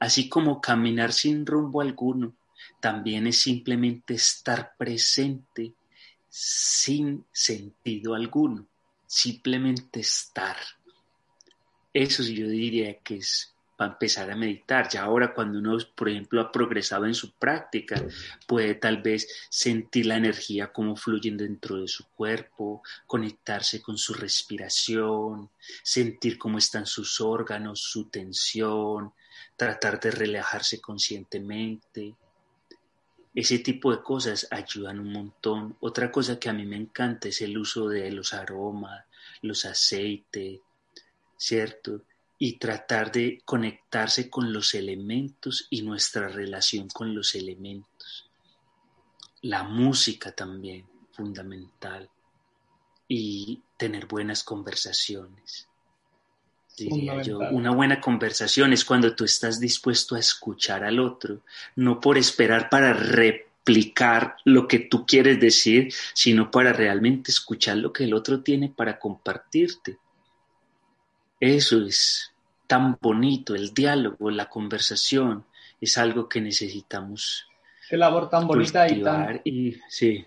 Así como caminar sin rumbo alguno, también es simplemente estar presente sin sentido alguno, simplemente estar. Eso yo diría que es para empezar a meditar. Ya ahora cuando uno, por ejemplo, ha progresado en su práctica, puede tal vez sentir la energía como fluye dentro de su cuerpo, conectarse con su respiración, sentir cómo están sus órganos, su tensión, tratar de relajarse conscientemente. Ese tipo de cosas ayudan un montón. Otra cosa que a mí me encanta es el uso de los aromas, los aceites, ¿cierto? Y tratar de conectarse con los elementos y nuestra relación con los elementos. La música también, fundamental. Y tener buenas conversaciones. una buena conversación es cuando tú estás dispuesto a escuchar al otro, no por esperar para replicar lo que tú quieres decir, sino para realmente escuchar lo que el otro tiene para compartirte. Eso es tan bonito, el diálogo, la conversación, es algo que necesitamos. Qué labor tan bonita y tan, sí.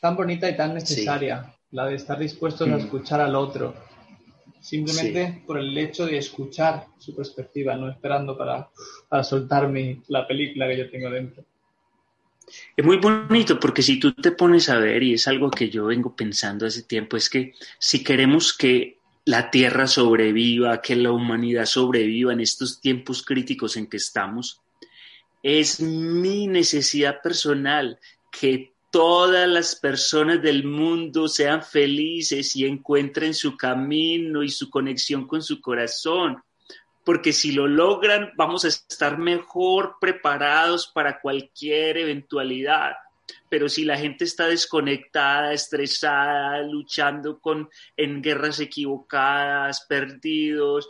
tan bonita y tan necesaria, la de estar dispuestos a escuchar al otro, simplemente por el hecho de escuchar su perspectiva, no esperando para, para soltarme la película que yo tengo dentro. Es muy bonito porque si tú te pones a ver, y es algo que yo vengo pensando hace tiempo, es que si queremos que la Tierra sobreviva, que la humanidad sobreviva en estos tiempos críticos en que estamos, es mi necesidad personal que todas las personas del mundo sean felices y encuentren su camino y su conexión con su corazón. Porque si lo logran, vamos a estar mejor preparados para cualquier eventualidad pero si la gente está desconectada, estresada, luchando con, en guerras equivocadas, perdidos,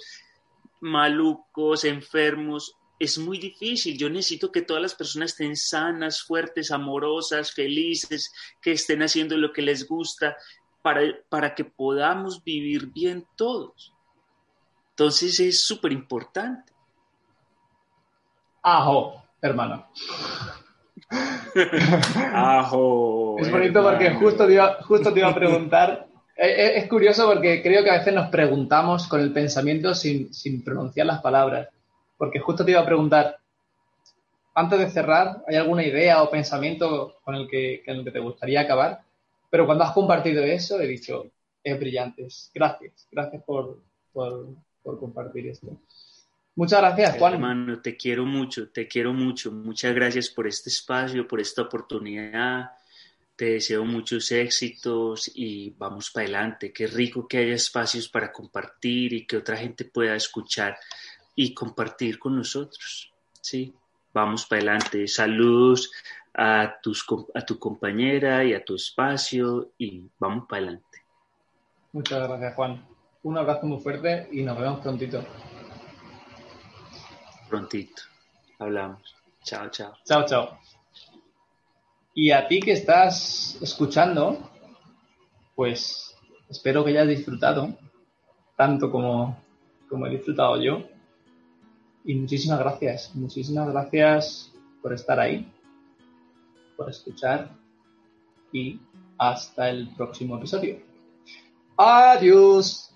malucos, enfermos, es muy difícil. Yo necesito que todas las personas estén sanas, fuertes, amorosas, felices, que estén haciendo lo que les gusta para, para que podamos vivir bien todos. Entonces es súper importante. Ajo, hermano. Ajo, es bonito porque justo te, iba, justo te iba a preguntar. Eh, eh, es curioso porque creo que a veces nos preguntamos con el pensamiento sin, pronunciar las palabras. Porque justo te iba a preguntar, antes de cerrar, ¿hay alguna idea o pensamiento con el que, con el que te gustaría acabar? Pero cuando has compartido eso, he dicho, es brillante. Gracias, gracias por, por compartir esto. Muchas gracias, Juan. Hermano, te quiero mucho, te quiero mucho. Muchas gracias por este espacio, por esta oportunidad. Te deseo muchos éxitos y vamos para adelante. Qué rico que haya espacios para compartir y que otra gente pueda escuchar y compartir con nosotros. Sí, vamos para adelante. Saludos a, tus, a tu compañera y a tu espacio y vamos para adelante. Muchas gracias, Juan. Un abrazo muy fuerte y nos vemos prontito. Prontito. Hablamos. Chao, chao. Chao, chao. Y a ti que estás escuchando, pues espero que hayas disfrutado, tanto como, como he disfrutado yo. Y muchísimas gracias, muchísimas gracias por estar ahí, por escuchar y hasta el próximo episodio. Adiós.